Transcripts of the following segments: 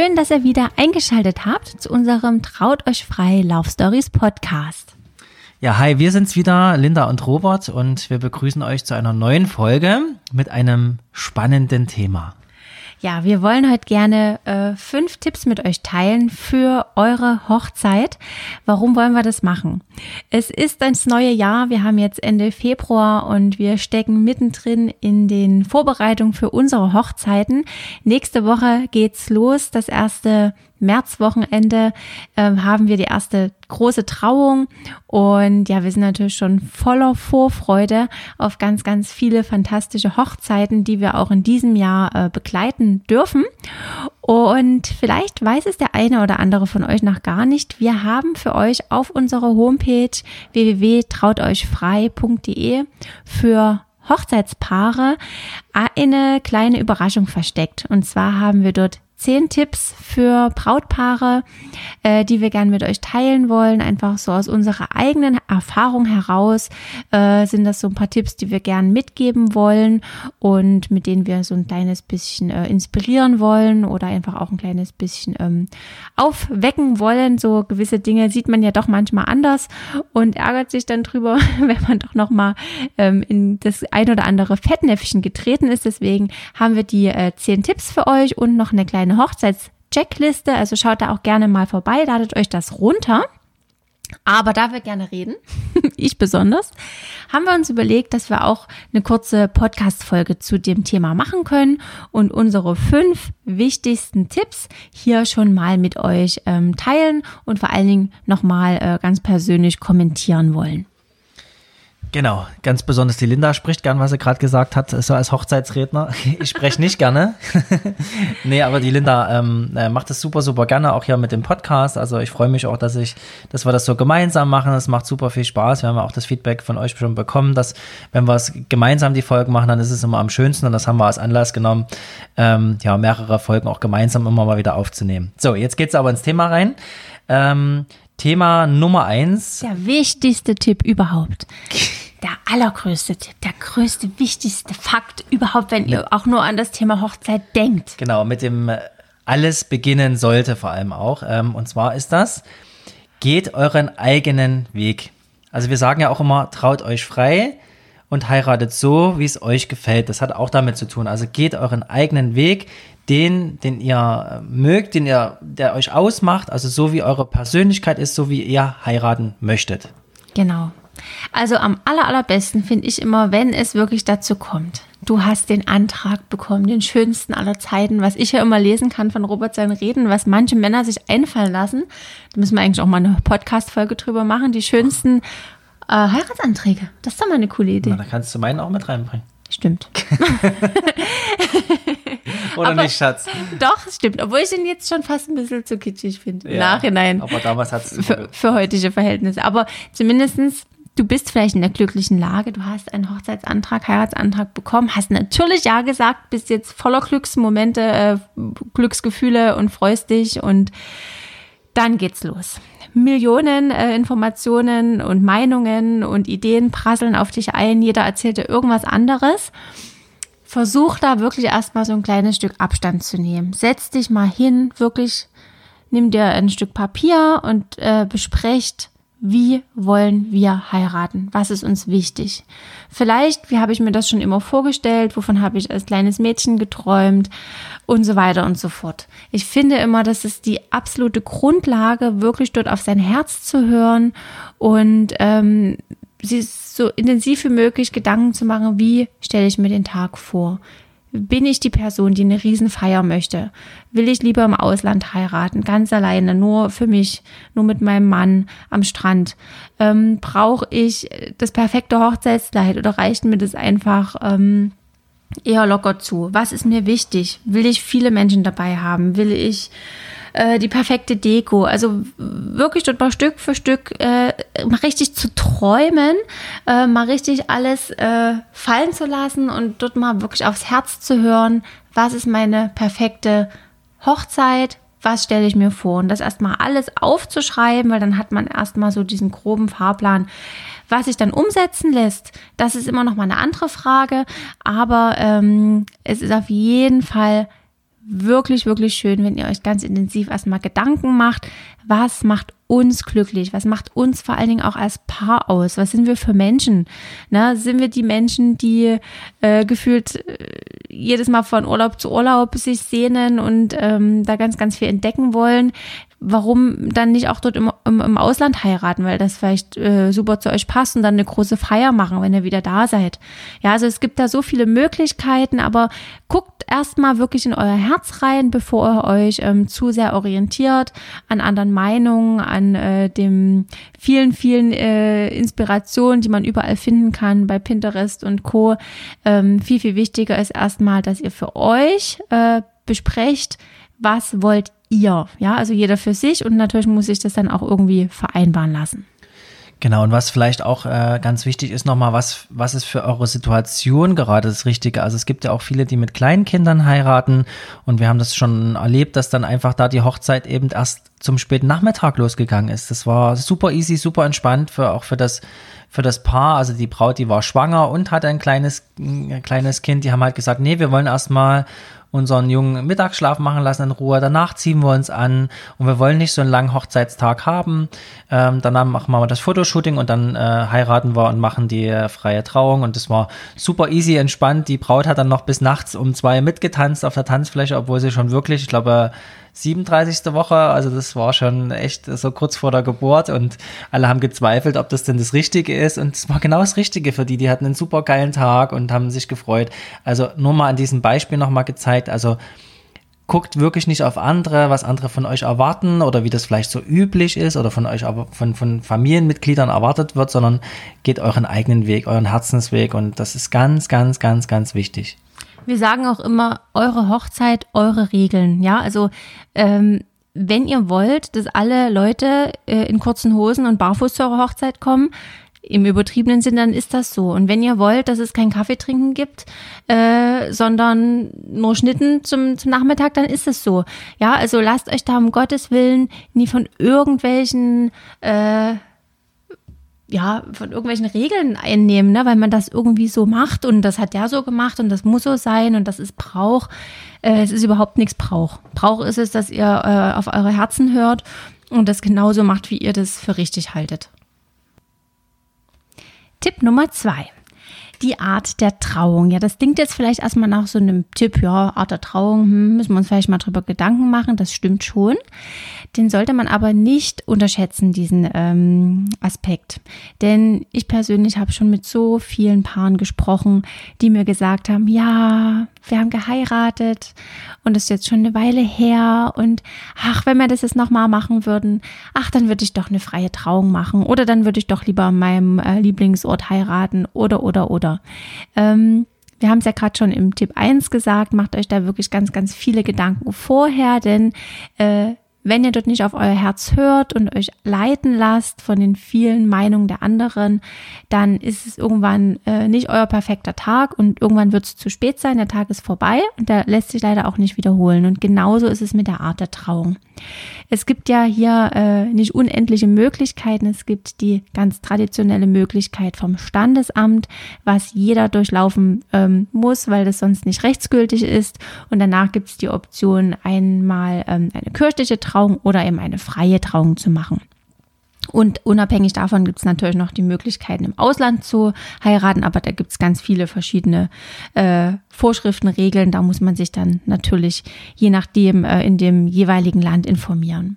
Schön, dass ihr wieder eingeschaltet habt zu unserem Traut euch frei Love Stories Podcast. Ja, hi, wir sind's wieder, Linda und Robert, und wir begrüßen euch zu einer neuen Folge mit einem spannenden Thema. Ja, wir wollen heute gerne äh, fünf Tipps mit euch teilen für eure Hochzeit. Warum wollen wir das machen? Es ist das neue Jahr. Wir haben jetzt Ende Februar und wir stecken mittendrin in den Vorbereitungen für unsere Hochzeiten. Nächste Woche geht's los. Das erste Märzwochenende äh, haben wir die erste große Trauung und ja, wir sind natürlich schon voller Vorfreude auf ganz, ganz viele fantastische Hochzeiten, die wir auch in diesem Jahr äh, begleiten dürfen. Und vielleicht weiß es der eine oder andere von euch noch gar nicht. Wir haben für euch auf unserer Homepage www.trauteuchfrei.de für Hochzeitspaare eine kleine Überraschung versteckt. Und zwar haben wir dort zehn Tipps für Brautpaare, äh, die wir gerne mit euch teilen wollen. Einfach so aus unserer eigenen Erfahrung heraus äh, sind das so ein paar Tipps, die wir gerne mitgeben wollen und mit denen wir so ein kleines bisschen äh, inspirieren wollen oder einfach auch ein kleines bisschen ähm, aufwecken wollen. So gewisse Dinge sieht man ja doch manchmal anders und ärgert sich dann drüber, wenn man doch noch mal ähm, in das ein oder andere Fettnäpfchen getreten ist. Deswegen haben wir die äh, zehn Tipps für euch und noch eine kleine eine Hochzeitscheckliste, also schaut da auch gerne mal vorbei, ladet euch das runter. Aber da wir gerne reden, ich besonders, haben wir uns überlegt, dass wir auch eine kurze Podcast-Folge zu dem Thema machen können und unsere fünf wichtigsten Tipps hier schon mal mit euch ähm, teilen und vor allen Dingen nochmal äh, ganz persönlich kommentieren wollen. Genau, ganz besonders die Linda spricht gern, was sie gerade gesagt hat, so als Hochzeitsredner. Ich spreche nicht gerne. nee, aber die Linda ähm, äh, macht das super, super gerne, auch hier mit dem Podcast. Also ich freue mich auch, dass ich, dass wir das so gemeinsam machen. Es macht super viel Spaß. Wir haben auch das Feedback von euch schon bekommen, dass wenn wir es gemeinsam die Folgen machen, dann ist es immer am schönsten und das haben wir als Anlass genommen, ähm, ja, mehrere Folgen auch gemeinsam immer mal wieder aufzunehmen. So, jetzt geht's aber ins Thema rein. Ähm, Thema Nummer eins. Der wichtigste Tipp überhaupt. Der allergrößte Tipp, der größte, wichtigste Fakt überhaupt, wenn ihr auch nur an das Thema Hochzeit denkt. Genau, mit dem äh, alles beginnen sollte vor allem auch. Ähm, und zwar ist das, geht euren eigenen Weg. Also wir sagen ja auch immer, traut euch frei und heiratet so, wie es euch gefällt. Das hat auch damit zu tun. Also geht euren eigenen Weg, den, den ihr mögt, den ihr, der euch ausmacht, also so wie eure Persönlichkeit ist, so wie ihr heiraten möchtet. Genau. Also am aller, allerbesten finde ich immer, wenn es wirklich dazu kommt. Du hast den Antrag bekommen, den schönsten aller Zeiten, was ich ja immer lesen kann von Robert seinen Reden, was manche Männer sich einfallen lassen. Da müssen wir eigentlich auch mal eine Podcast-Folge drüber machen. Die schönsten äh, Heiratsanträge. Das ist doch mal eine coole Idee. Na, da kannst du meinen auch mit reinbringen. Stimmt. Oder aber nicht, Schatz? Doch, stimmt. Obwohl ich ihn jetzt schon fast ein bisschen zu kitschig finde. Im ja, Nachhinein. Aber damals hat es für, für heutige Verhältnisse. Aber zumindestens du bist vielleicht in der glücklichen Lage, du hast einen Hochzeitsantrag, Heiratsantrag bekommen, hast natürlich Ja gesagt, bist jetzt voller Glücksmomente, äh, Glücksgefühle und freust dich und dann geht's los. Millionen äh, Informationen und Meinungen und Ideen prasseln auf dich ein. Jeder erzählt dir irgendwas anderes. Versuch da wirklich erstmal so ein kleines Stück Abstand zu nehmen. Setz dich mal hin, wirklich nimm dir ein Stück Papier und äh, besprecht, wie wollen wir heiraten? Was ist uns wichtig? Vielleicht, wie habe ich mir das schon immer vorgestellt? Wovon habe ich als kleines Mädchen geträumt? Und so weiter und so fort. Ich finde immer, das ist die absolute Grundlage, wirklich dort auf sein Herz zu hören und ähm, sie so intensiv wie möglich Gedanken zu machen, wie stelle ich mir den Tag vor? Bin ich die Person, die eine Riesenfeier möchte? Will ich lieber im Ausland heiraten, ganz alleine, nur für mich, nur mit meinem Mann am Strand? Ähm, Brauche ich das perfekte Hochzeitskleid oder reicht mir das einfach ähm, eher locker zu? Was ist mir wichtig? Will ich viele Menschen dabei haben? Will ich äh, die perfekte Deko. Also wirklich dort mal Stück für Stück äh, mal richtig zu träumen, äh, mal richtig alles äh, fallen zu lassen und dort mal wirklich aufs Herz zu hören, was ist meine perfekte Hochzeit, was stelle ich mir vor und das erstmal alles aufzuschreiben, weil dann hat man erstmal so diesen groben Fahrplan. Was sich dann umsetzen lässt, das ist immer noch mal eine andere Frage, aber ähm, es ist auf jeden Fall wirklich, wirklich schön, wenn ihr euch ganz intensiv erstmal Gedanken macht, was macht uns glücklich, was macht uns vor allen Dingen auch als Paar aus, was sind wir für Menschen, ne? sind wir die Menschen, die äh, gefühlt äh, jedes Mal von Urlaub zu Urlaub sich sehnen und ähm, da ganz, ganz viel entdecken wollen, warum dann nicht auch dort im, im, im Ausland heiraten, weil das vielleicht äh, super zu euch passt und dann eine große Feier machen, wenn ihr wieder da seid. Ja, also es gibt da so viele Möglichkeiten, aber guckt erstmal wirklich in euer Herz rein, bevor ihr euch ähm, zu sehr orientiert an anderen Meinungen, an äh, dem vielen, vielen äh, Inspirationen, die man überall finden kann bei Pinterest und Co. Ähm, viel, viel wichtiger ist erstmal, dass ihr für euch äh, besprecht, was wollt ihr? Ja, also jeder für sich und natürlich muss ich das dann auch irgendwie vereinbaren lassen. Genau, und was vielleicht auch äh, ganz wichtig ist nochmal, was, was ist für eure Situation gerade das Richtige? Also es gibt ja auch viele, die mit kleinen Kindern heiraten und wir haben das schon erlebt, dass dann einfach da die Hochzeit eben erst zum späten Nachmittag losgegangen ist. Das war super easy, super entspannt für auch für das für das Paar, also die Braut, die war schwanger und hatte ein kleines, ein kleines Kind, die haben halt gesagt, nee, wir wollen erstmal unseren jungen Mittagsschlaf machen lassen in Ruhe. Danach ziehen wir uns an und wir wollen nicht so einen langen Hochzeitstag haben. Ähm, danach machen wir das Fotoshooting und dann äh, heiraten wir und machen die äh, freie Trauung. Und das war super easy, entspannt. Die Braut hat dann noch bis nachts um zwei mitgetanzt auf der Tanzfläche, obwohl sie schon wirklich, ich glaube, 37. Woche, also das war schon echt so kurz vor der Geburt und alle haben gezweifelt, ob das denn das Richtige ist und es war genau das Richtige für die, die hatten einen super geilen Tag und haben sich gefreut. Also nur mal an diesem Beispiel nochmal gezeigt, also guckt wirklich nicht auf andere, was andere von euch erwarten oder wie das vielleicht so üblich ist oder von euch aber von, von Familienmitgliedern erwartet wird, sondern geht euren eigenen Weg, euren Herzensweg und das ist ganz, ganz, ganz, ganz wichtig. Wir sagen auch immer, eure Hochzeit, eure Regeln. Ja, also ähm, wenn ihr wollt, dass alle Leute äh, in kurzen Hosen und barfuß zu eurer Hochzeit kommen, im übertriebenen Sinn, dann ist das so. Und wenn ihr wollt, dass es kein Kaffeetrinken gibt, äh, sondern nur Schnitten zum, zum Nachmittag, dann ist es so. Ja, also lasst euch da um Gottes Willen nie von irgendwelchen äh, ja, von irgendwelchen Regeln einnehmen, ne, weil man das irgendwie so macht und das hat der so gemacht und das muss so sein und das ist Brauch. Äh, es ist überhaupt nichts Brauch. Brauch ist es, dass ihr äh, auf eure Herzen hört und das genauso macht, wie ihr das für richtig haltet. Tipp Nummer zwei die Art der Trauung. Ja, das klingt jetzt vielleicht erstmal nach so einem Tipp, ja, Art der Trauung, hm, müssen wir uns vielleicht mal drüber Gedanken machen, das stimmt schon. Den sollte man aber nicht unterschätzen, diesen ähm, Aspekt. Denn ich persönlich habe schon mit so vielen Paaren gesprochen, die mir gesagt haben, ja, wir haben geheiratet und das ist jetzt schon eine Weile her und ach, wenn wir das jetzt nochmal machen würden, ach, dann würde ich doch eine freie Trauung machen oder dann würde ich doch lieber an meinem äh, Lieblingsort heiraten oder, oder, oder. Ähm, wir haben es ja gerade schon im Tipp 1 gesagt, macht euch da wirklich ganz, ganz viele Gedanken vorher, denn äh, wenn ihr dort nicht auf euer Herz hört und euch leiten lasst von den vielen Meinungen der anderen, dann ist es irgendwann äh, nicht euer perfekter Tag und irgendwann wird es zu spät sein, der Tag ist vorbei und der lässt sich leider auch nicht wiederholen. Und genauso ist es mit der Art der Trauung. Es gibt ja hier äh, nicht unendliche Möglichkeiten. Es gibt die ganz traditionelle Möglichkeit vom Standesamt, was jeder durchlaufen ähm, muss, weil das sonst nicht rechtsgültig ist. Und danach gibt es die Option, einmal ähm, eine kirchliche Trauung oder eben eine freie Trauung zu machen. Und unabhängig davon gibt es natürlich noch die Möglichkeiten, im Ausland zu heiraten, aber da gibt es ganz viele verschiedene äh, Vorschriften, Regeln. Da muss man sich dann natürlich je nachdem äh, in dem jeweiligen Land informieren.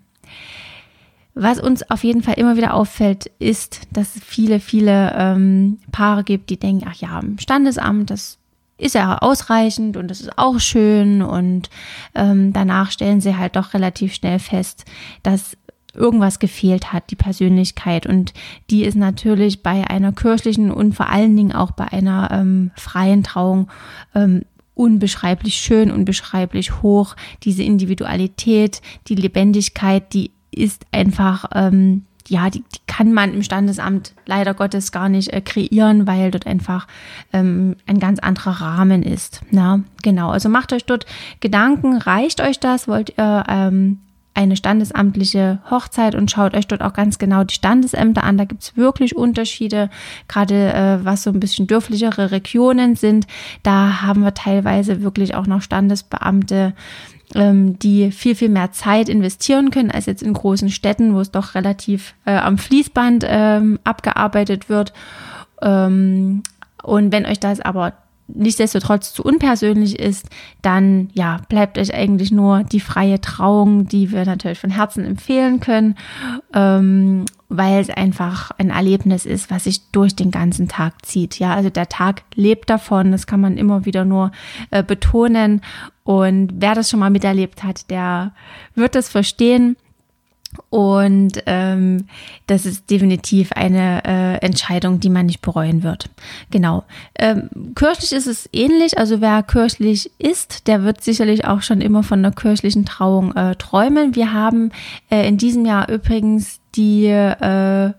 Was uns auf jeden Fall immer wieder auffällt, ist, dass es viele, viele ähm, Paare gibt, die denken, ach ja, im Standesamt, das ist ja ausreichend und das ist auch schön und ähm, danach stellen sie halt doch relativ schnell fest, dass irgendwas gefehlt hat, die Persönlichkeit. Und die ist natürlich bei einer kirchlichen und vor allen Dingen auch bei einer ähm, freien Trauung ähm, unbeschreiblich schön, unbeschreiblich hoch. Diese Individualität, die Lebendigkeit, die ist einfach, ähm, ja, die, die kann man im Standesamt leider Gottes gar nicht äh, kreieren, weil dort einfach ähm, ein ganz anderer Rahmen ist. Na, genau. Also macht euch dort Gedanken, reicht euch das? Wollt ihr ähm, eine standesamtliche Hochzeit und schaut euch dort auch ganz genau die Standesämter an. Da gibt's wirklich Unterschiede, gerade äh, was so ein bisschen dörflichere Regionen sind. Da haben wir teilweise wirklich auch noch Standesbeamte, ähm, die viel, viel mehr Zeit investieren können als jetzt in großen Städten, wo es doch relativ äh, am Fließband ähm, abgearbeitet wird. Ähm, und wenn euch das aber nichtsdestotrotz zu unpersönlich ist, dann ja, bleibt euch eigentlich nur die freie Trauung, die wir natürlich von Herzen empfehlen können, ähm, weil es einfach ein Erlebnis ist, was sich durch den ganzen Tag zieht. Ja, also der Tag lebt davon, das kann man immer wieder nur äh, betonen. Und wer das schon mal miterlebt hat, der wird das verstehen. Und ähm, das ist definitiv eine äh, Entscheidung, die man nicht bereuen wird. Genau. Ähm, kirchlich ist es ähnlich. Also wer kirchlich ist, der wird sicherlich auch schon immer von einer kirchlichen Trauung äh, träumen. Wir haben äh, in diesem Jahr übrigens die äh,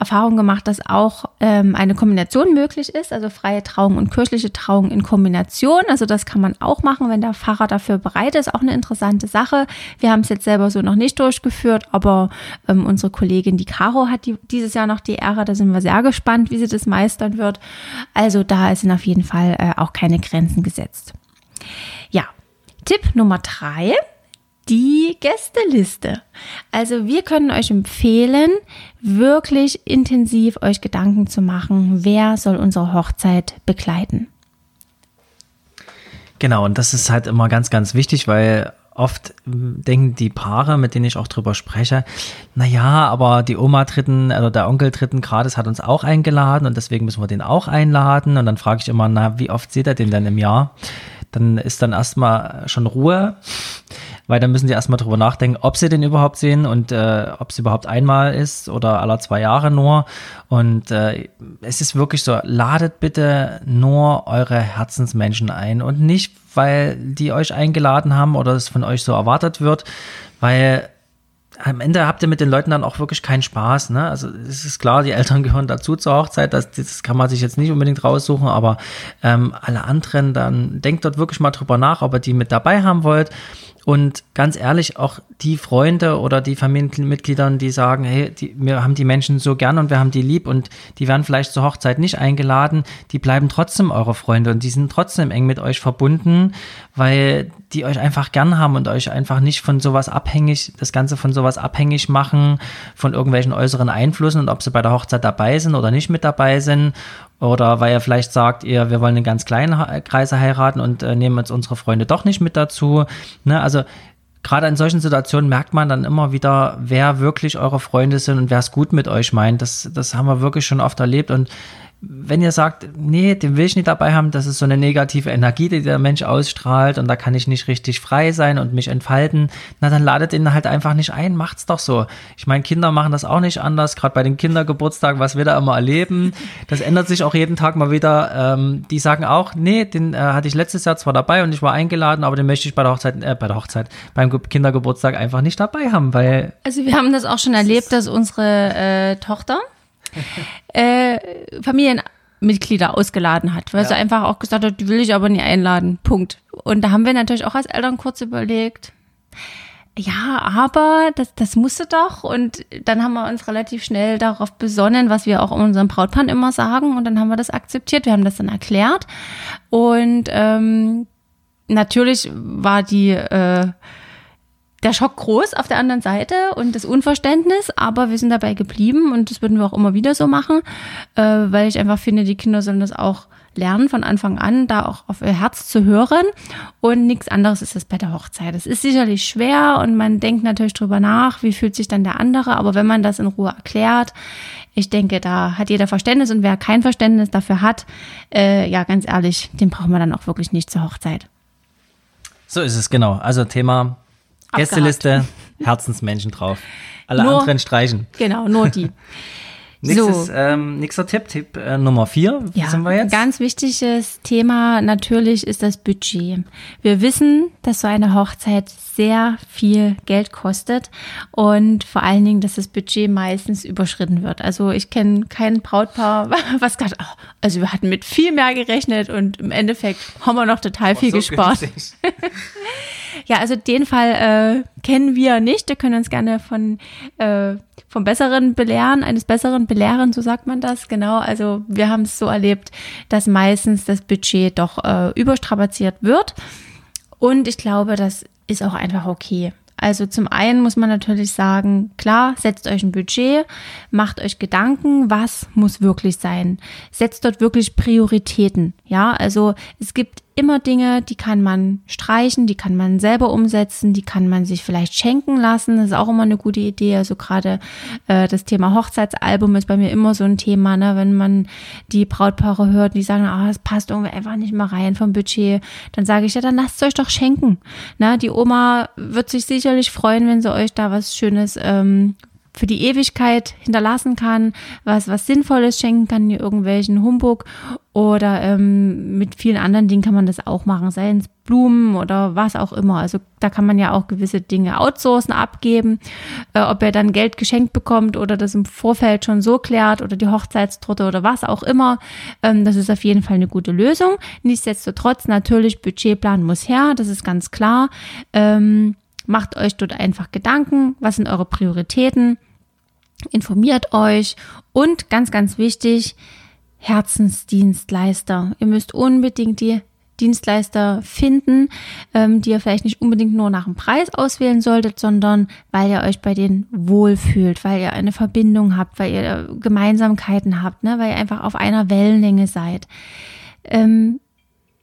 Erfahrung gemacht, dass auch ähm, eine Kombination möglich ist, also freie Trauung und kirchliche Trauung in Kombination. Also das kann man auch machen, wenn der Pfarrer dafür bereit ist. Auch eine interessante Sache. Wir haben es jetzt selber so noch nicht durchgeführt, aber ähm, unsere Kollegin, die Caro, hat die, dieses Jahr noch die Ehre. Da sind wir sehr gespannt, wie sie das meistern wird. Also da sind auf jeden Fall äh, auch keine Grenzen gesetzt. Ja, Tipp Nummer drei die Gästeliste. Also wir können euch empfehlen, wirklich intensiv euch Gedanken zu machen, wer soll unsere Hochzeit begleiten. Genau, und das ist halt immer ganz, ganz wichtig, weil oft denken die Paare, mit denen ich auch drüber spreche, naja, aber die Oma dritten oder der Onkel dritten Grades hat uns auch eingeladen und deswegen müssen wir den auch einladen. Und dann frage ich immer, na, wie oft seht ihr den denn im Jahr? Dann ist dann erstmal schon Ruhe weil dann müssen sie erstmal drüber nachdenken, ob sie den überhaupt sehen und äh, ob es überhaupt einmal ist oder aller zwei Jahre nur. Und äh, es ist wirklich so, ladet bitte nur eure Herzensmenschen ein und nicht, weil die euch eingeladen haben oder es von euch so erwartet wird, weil am Ende habt ihr mit den Leuten dann auch wirklich keinen Spaß. Ne? Also es ist klar, die Eltern gehören dazu zur Hochzeit, das, das kann man sich jetzt nicht unbedingt raussuchen, aber ähm, alle anderen, dann denkt dort wirklich mal drüber nach, ob ihr die mit dabei haben wollt. Und ganz ehrlich, auch die Freunde oder die Familienmitglieder, die sagen, hey, die, wir haben die Menschen so gern und wir haben die lieb und die werden vielleicht zur Hochzeit nicht eingeladen, die bleiben trotzdem eure Freunde und die sind trotzdem eng mit euch verbunden, weil die euch einfach gern haben und euch einfach nicht von sowas abhängig, das Ganze von sowas abhängig machen, von irgendwelchen äußeren Einflüssen und ob sie bei der Hochzeit dabei sind oder nicht mit dabei sind. Oder weil ihr vielleicht sagt, ihr, wir wollen einen ganz kleinen Kreise heiraten und äh, nehmen jetzt unsere Freunde doch nicht mit dazu. Ne? Also gerade in solchen Situationen merkt man dann immer wieder, wer wirklich eure Freunde sind und wer es gut mit euch meint. Das, das haben wir wirklich schon oft erlebt und wenn ihr sagt, nee, den will ich nicht dabei haben, das ist so eine negative Energie, die der Mensch ausstrahlt und da kann ich nicht richtig frei sein und mich entfalten, na dann ladet ihn halt einfach nicht ein, macht's doch so. Ich meine, Kinder machen das auch nicht anders, gerade bei den Kindergeburtstagen, was wir da immer erleben, das ändert sich auch jeden Tag mal wieder. Ähm, die sagen auch, nee, den äh, hatte ich letztes Jahr zwar dabei und ich war eingeladen, aber den möchte ich bei der Hochzeit, äh, bei der Hochzeit, beim Kindergeburtstag einfach nicht dabei haben, weil. Also wir haben das auch schon erlebt, dass unsere äh, Tochter äh, Familienmitglieder ausgeladen hat, weil ja. sie einfach auch gesagt hat, die will ich aber nie einladen. Punkt. Und da haben wir natürlich auch als Eltern kurz überlegt, ja, aber das, das musste doch. Und dann haben wir uns relativ schnell darauf besonnen, was wir auch unserem Brautpaar immer sagen. Und dann haben wir das akzeptiert. Wir haben das dann erklärt. Und ähm, natürlich war die äh, der Schock groß auf der anderen Seite und das Unverständnis, aber wir sind dabei geblieben und das würden wir auch immer wieder so machen, äh, weil ich einfach finde, die Kinder sollen das auch lernen von Anfang an, da auch auf ihr Herz zu hören. Und nichts anderes ist es bei der Hochzeit. Es ist sicherlich schwer und man denkt natürlich drüber nach, wie fühlt sich dann der andere. Aber wenn man das in Ruhe erklärt, ich denke, da hat jeder Verständnis und wer kein Verständnis dafür hat, äh, ja, ganz ehrlich, den brauchen wir dann auch wirklich nicht zur Hochzeit. So ist es, genau. Also Thema Gästeliste, Herzensmenschen drauf. Alle nur, anderen streichen. Genau, nur die. Nächstes, so. ähm, nächster Tipp, Tipp äh, Nummer vier. Ja, sind wir jetzt? Ganz wichtiges Thema natürlich ist das Budget. Wir wissen, dass so eine Hochzeit sehr viel Geld kostet und vor allen Dingen, dass das Budget meistens überschritten wird. Also ich kenne kein Brautpaar, was gerade, oh, also wir hatten mit viel mehr gerechnet und im Endeffekt haben wir noch total viel so gespart. ja, also den Fall äh, kennen wir nicht. Wir können uns gerne von äh, vom Besseren belehren, eines Besseren belehren, so sagt man das, genau. Also wir haben es so erlebt, dass meistens das Budget doch äh, überstrapaziert wird. Und ich glaube, das ist auch einfach okay. Also zum einen muss man natürlich sagen, klar, setzt euch ein Budget, macht euch Gedanken, was muss wirklich sein. Setzt dort wirklich Prioritäten. Ja, also es gibt immer Dinge, die kann man streichen, die kann man selber umsetzen, die kann man sich vielleicht schenken lassen. Das ist auch immer eine gute Idee. Also gerade äh, das Thema Hochzeitsalbum ist bei mir immer so ein Thema, ne? wenn man die Brautpaare hört, die sagen, ah, das passt irgendwie einfach nicht mehr rein vom Budget, dann sage ich ja, dann lasst es euch doch schenken. Na, die Oma wird sich sicherlich freuen, wenn sie euch da was Schönes ähm, für die Ewigkeit hinterlassen kann, was, was Sinnvolles schenken kann, irgendwelchen Humbug oder ähm, mit vielen anderen Dingen kann man das auch machen, sei es Blumen oder was auch immer. Also da kann man ja auch gewisse Dinge outsourcen, abgeben, äh, ob er dann Geld geschenkt bekommt oder das im Vorfeld schon so klärt oder die Hochzeitstorte oder was auch immer. Ähm, das ist auf jeden Fall eine gute Lösung. Nichtsdestotrotz natürlich Budgetplan muss her, das ist ganz klar. Ähm, Macht euch dort einfach Gedanken, was sind eure Prioritäten, informiert euch und ganz, ganz wichtig, Herzensdienstleister. Ihr müsst unbedingt die Dienstleister finden, ähm, die ihr vielleicht nicht unbedingt nur nach dem Preis auswählen solltet, sondern weil ihr euch bei denen wohlfühlt, weil ihr eine Verbindung habt, weil ihr Gemeinsamkeiten habt, ne, weil ihr einfach auf einer Wellenlänge seid. Ähm,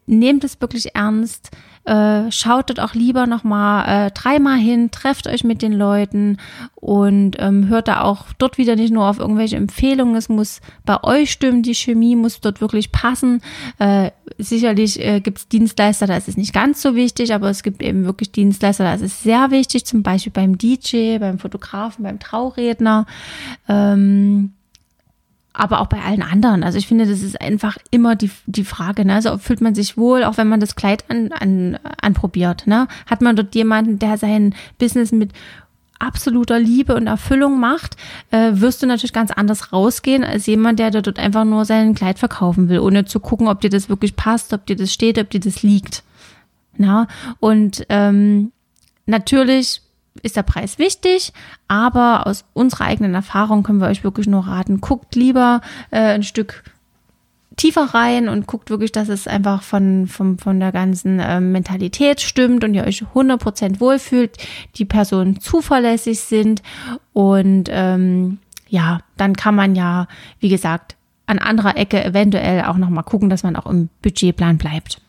nehmt es wirklich ernst, äh, schaut dort auch lieber nochmal äh, dreimal hin, trefft euch mit den Leuten und ähm, hört da auch dort wieder nicht nur auf irgendwelche Empfehlungen. Es muss bei euch stimmen, die Chemie muss dort wirklich passen. Äh, sicherlich äh, gibt es Dienstleister, da ist es nicht ganz so wichtig, aber es gibt eben wirklich Dienstleister, da ist es sehr wichtig, zum Beispiel beim DJ, beim Fotografen, beim Trauredner. Ähm, aber auch bei allen anderen. Also ich finde, das ist einfach immer die, die Frage, ne? Also fühlt man sich wohl, auch wenn man das Kleid an, an, anprobiert, ne? Hat man dort jemanden, der sein Business mit absoluter Liebe und Erfüllung macht, äh, wirst du natürlich ganz anders rausgehen als jemand, der dort einfach nur sein Kleid verkaufen will, ohne zu gucken, ob dir das wirklich passt, ob dir das steht, ob dir das liegt. Na? Und ähm, natürlich ist der Preis wichtig, aber aus unserer eigenen Erfahrung können wir euch wirklich nur raten, guckt lieber äh, ein Stück tiefer rein und guckt wirklich, dass es einfach von, von, von der ganzen äh, Mentalität stimmt und ihr euch 100% wohlfühlt, die Personen zuverlässig sind und ähm, ja, dann kann man ja, wie gesagt, an anderer Ecke eventuell auch nochmal gucken, dass man auch im Budgetplan bleibt.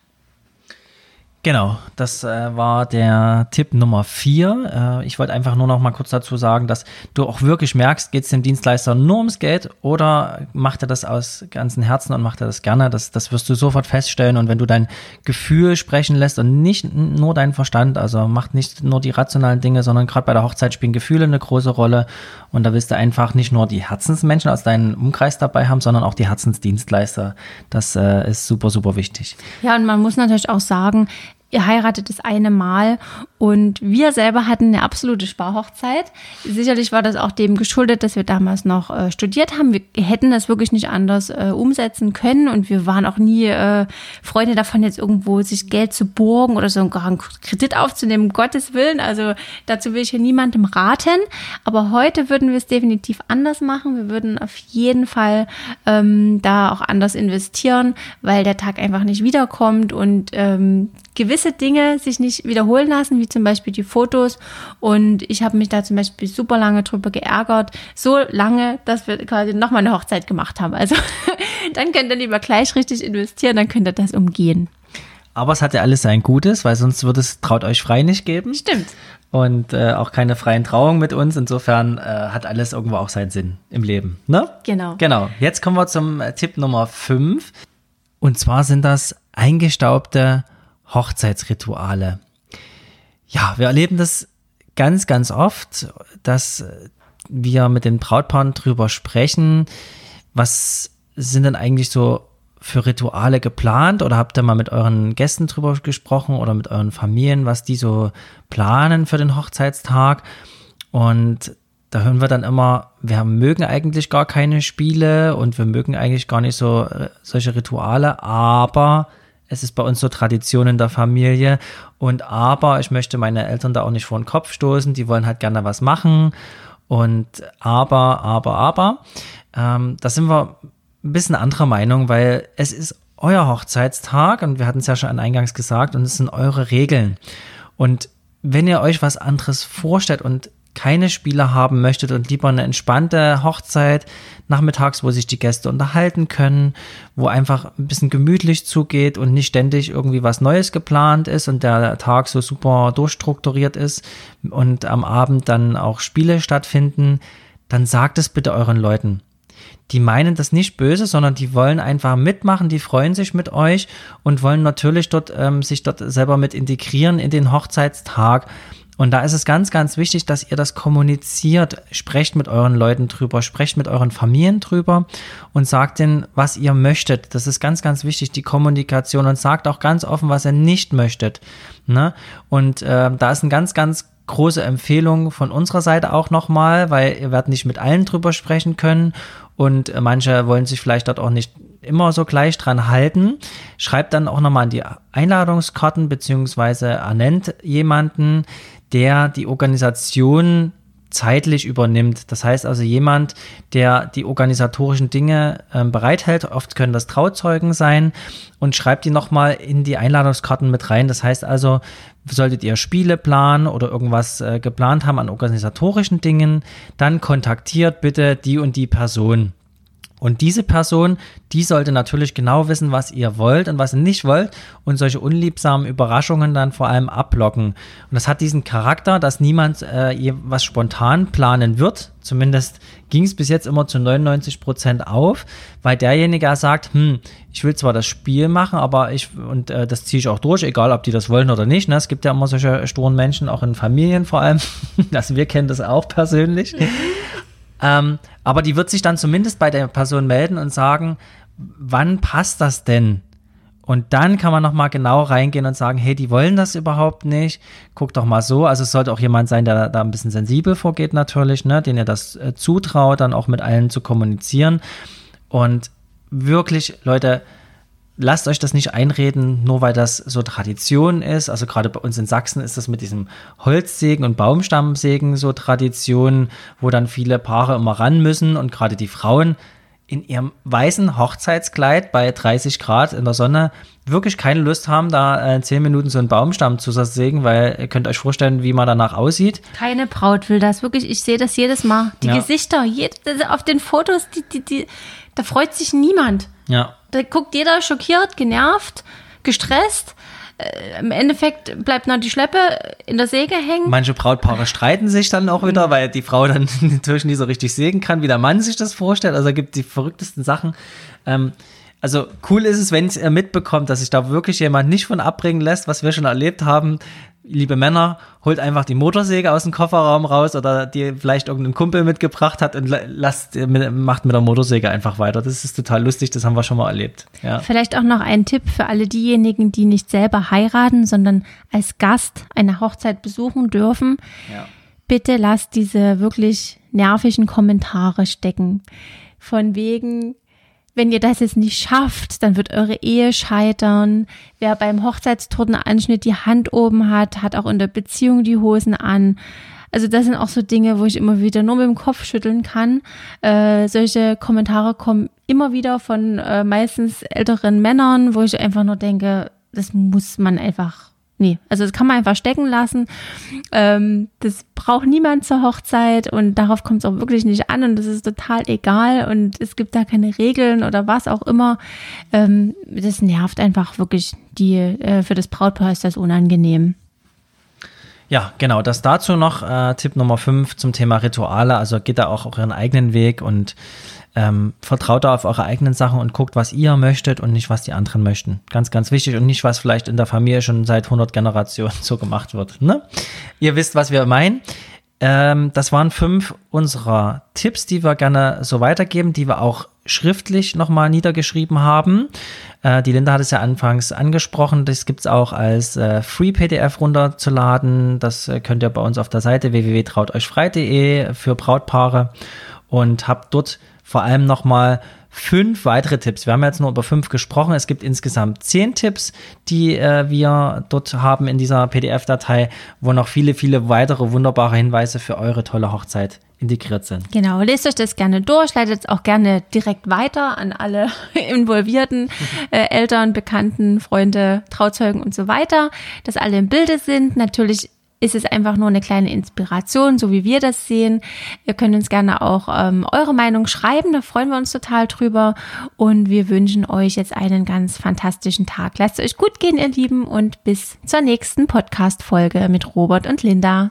Genau, das äh, war der Tipp Nummer vier. Äh, ich wollte einfach nur noch mal kurz dazu sagen, dass du auch wirklich merkst, geht es dem Dienstleister nur ums Geld oder macht er das aus ganzem Herzen und macht er das gerne? Das, das wirst du sofort feststellen. Und wenn du dein Gefühl sprechen lässt und nicht nur deinen Verstand, also macht nicht nur die rationalen Dinge, sondern gerade bei der Hochzeit spielen Gefühle eine große Rolle. Und da willst du einfach nicht nur die Herzensmenschen aus deinem Umkreis dabei haben, sondern auch die Herzensdienstleister. Das äh, ist super, super wichtig. Ja, und man muss natürlich auch sagen, ihr heiratet das eine Mal und wir selber hatten eine absolute Sparhochzeit. Sicherlich war das auch dem geschuldet, dass wir damals noch äh, studiert haben. Wir hätten das wirklich nicht anders äh, umsetzen können und wir waren auch nie äh, Freunde davon, jetzt irgendwo sich Geld zu borgen oder so einen Kredit aufzunehmen, um Gottes Willen. Also dazu will ich hier niemandem raten. Aber heute würden wir es definitiv anders machen. Wir würden auf jeden Fall ähm, da auch anders investieren, weil der Tag einfach nicht wiederkommt und ähm, gewisse Dinge sich nicht wiederholen lassen, wie zum Beispiel die Fotos. Und ich habe mich da zum Beispiel super lange drüber geärgert. So lange, dass wir quasi nochmal eine Hochzeit gemacht haben. Also dann könnt ihr lieber gleich richtig investieren, dann könnt ihr das umgehen. Aber es hat ja alles sein Gutes, weil sonst würde es Traut euch frei nicht geben. Stimmt. Und äh, auch keine freien Trauungen mit uns. Insofern äh, hat alles irgendwo auch seinen Sinn im Leben. Ne? Genau. Genau. Jetzt kommen wir zum äh, Tipp Nummer 5. Und zwar sind das eingestaubte Hochzeitsrituale. Ja, wir erleben das ganz, ganz oft, dass wir mit den Brautpaaren drüber sprechen, was sind denn eigentlich so für Rituale geplant oder habt ihr mal mit euren Gästen drüber gesprochen oder mit euren Familien, was die so planen für den Hochzeitstag? Und da hören wir dann immer, wir mögen eigentlich gar keine Spiele und wir mögen eigentlich gar nicht so äh, solche Rituale, aber es ist bei uns so Tradition in der Familie. Und aber ich möchte meine Eltern da auch nicht vor den Kopf stoßen, die wollen halt gerne was machen. Und aber, aber, aber, ähm, da sind wir ein bisschen anderer Meinung, weil es ist euer Hochzeitstag und wir hatten es ja schon eingangs gesagt und es sind eure Regeln. Und wenn ihr euch was anderes vorstellt und keine Spiele haben möchtet und lieber eine entspannte Hochzeit nachmittags, wo sich die Gäste unterhalten können, wo einfach ein bisschen gemütlich zugeht und nicht ständig irgendwie was Neues geplant ist und der Tag so super durchstrukturiert ist und am Abend dann auch Spiele stattfinden, dann sagt es bitte euren Leuten die meinen das nicht böse, sondern die wollen einfach mitmachen, die freuen sich mit euch und wollen natürlich dort ähm, sich dort selber mit integrieren in den Hochzeitstag. Und da ist es ganz, ganz wichtig, dass ihr das kommuniziert. Sprecht mit euren Leuten drüber, sprecht mit euren Familien drüber und sagt denen, was ihr möchtet. Das ist ganz, ganz wichtig, die Kommunikation und sagt auch ganz offen, was ihr nicht möchtet. Ne? Und äh, da ist ein ganz, ganz große Empfehlung von unserer Seite auch nochmal, weil ihr werdet nicht mit allen drüber sprechen können und äh, manche wollen sich vielleicht dort auch nicht immer so gleich dran halten. Schreibt dann auch nochmal an die Einladungskarten beziehungsweise ernennt jemanden, der die Organisation zeitlich übernimmt. Das heißt also jemand, der die organisatorischen Dinge äh, bereithält, oft können das Trauzeugen sein und schreibt die nochmal in die Einladungskarten mit rein. Das heißt also, solltet ihr Spiele planen oder irgendwas äh, geplant haben an organisatorischen Dingen, dann kontaktiert bitte die und die Person. Und diese Person, die sollte natürlich genau wissen, was ihr wollt und was ihr nicht wollt und solche unliebsamen Überraschungen dann vor allem ablocken. Und das hat diesen Charakter, dass niemand äh, was spontan planen wird. Zumindest ging es bis jetzt immer zu 99 Prozent auf, weil derjenige sagt, hm, ich will zwar das Spiel machen, aber ich, und äh, das ziehe ich auch durch, egal ob die das wollen oder nicht. Ne? Es gibt ja immer solche sturen Menschen, auch in Familien vor allem. also wir kennen das auch persönlich. Ähm, aber die wird sich dann zumindest bei der Person melden und sagen, wann passt das denn? Und dann kann man nochmal genau reingehen und sagen, hey, die wollen das überhaupt nicht. Guck doch mal so. Also es sollte auch jemand sein, der da ein bisschen sensibel vorgeht natürlich, ne, den ihr das äh, zutraut, dann auch mit allen zu kommunizieren. Und wirklich, Leute, lasst euch das nicht einreden, nur weil das so Tradition ist. Also gerade bei uns in Sachsen ist das mit diesem Holzsägen und Baumstammsägen so Tradition, wo dann viele Paare immer ran müssen und gerade die Frauen in ihrem weißen Hochzeitskleid bei 30 Grad in der Sonne wirklich keine Lust haben, da äh, 10 Minuten so einen Baumstamm zu sägen, weil ihr könnt euch vorstellen, wie man danach aussieht. Keine Braut will das, wirklich. Ich sehe das jedes Mal. Die ja. Gesichter, jed, auf den Fotos, die, die, die, da freut sich niemand. Ja. Da guckt jeder schockiert, genervt, gestresst. Äh, Im Endeffekt bleibt noch die Schleppe in der Säge hängen. Manche Brautpaare streiten sich dann auch wieder, weil die Frau dann natürlich nicht so richtig sägen kann, wie der Mann sich das vorstellt. Also gibt es die verrücktesten Sachen. Ähm, also cool ist es, wenn ihr mitbekommt, dass sich da wirklich jemand nicht von abbringen lässt, was wir schon erlebt haben, liebe Männer, holt einfach die Motorsäge aus dem Kofferraum raus oder die vielleicht irgendein Kumpel mitgebracht hat und lasst, macht mit der Motorsäge einfach weiter. Das ist total lustig, das haben wir schon mal erlebt. Ja. Vielleicht auch noch ein Tipp für alle diejenigen, die nicht selber heiraten, sondern als Gast eine Hochzeit besuchen dürfen. Ja. Bitte lasst diese wirklich nervigen Kommentare stecken. Von wegen, wenn ihr das jetzt nicht schafft, dann wird eure Ehe scheitern. Wer beim Hochzeitstortenanschnitt die Hand oben hat, hat auch in der Beziehung die Hosen an. Also das sind auch so Dinge, wo ich immer wieder nur mit dem Kopf schütteln kann. Äh, solche Kommentare kommen immer wieder von äh, meistens älteren Männern, wo ich einfach nur denke, das muss man einfach nee, also das kann man einfach stecken lassen. Ähm, das braucht niemand zur Hochzeit und darauf kommt es auch wirklich nicht an und das ist total egal und es gibt da keine Regeln oder was auch immer. Ähm, das nervt einfach wirklich die, äh, für das Brautpaar ist das unangenehm. Ja, genau, das dazu noch äh, Tipp Nummer 5 zum Thema Rituale. Also geht da auch euren eigenen Weg und ähm, vertraut da auf eure eigenen Sachen und guckt, was ihr möchtet und nicht, was die anderen möchten. Ganz, ganz wichtig und nicht, was vielleicht in der Familie schon seit 100 Generationen so gemacht wird. Ne? Ihr wisst, was wir meinen. Ähm, das waren fünf unserer Tipps, die wir gerne so weitergeben, die wir auch schriftlich nochmal niedergeschrieben haben. Äh, die Linda hat es ja anfangs angesprochen. Das gibt es auch als äh, Free-PDF runterzuladen. Das äh, könnt ihr bei uns auf der Seite www.trauteuchfrei.de für Brautpaare und habt dort vor allem nochmal fünf weitere Tipps. Wir haben jetzt nur über fünf gesprochen. Es gibt insgesamt zehn Tipps, die äh, wir dort haben in dieser PDF-Datei, wo noch viele, viele weitere wunderbare Hinweise für eure tolle Hochzeit integriert sind. Genau, lest euch das gerne durch, leitet es auch gerne direkt weiter an alle involvierten äh, Eltern, Bekannten, Freunde, Trauzeugen und so weiter, dass alle im Bilde sind. Natürlich ist es einfach nur eine kleine Inspiration, so wie wir das sehen. Ihr könnt uns gerne auch ähm, eure Meinung schreiben, da freuen wir uns total drüber. Und wir wünschen euch jetzt einen ganz fantastischen Tag. Lasst es euch gut gehen, ihr Lieben, und bis zur nächsten Podcast-Folge mit Robert und Linda.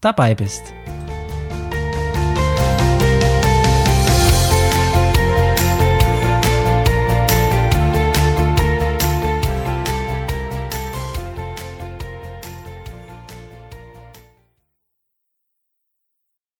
dabei bist.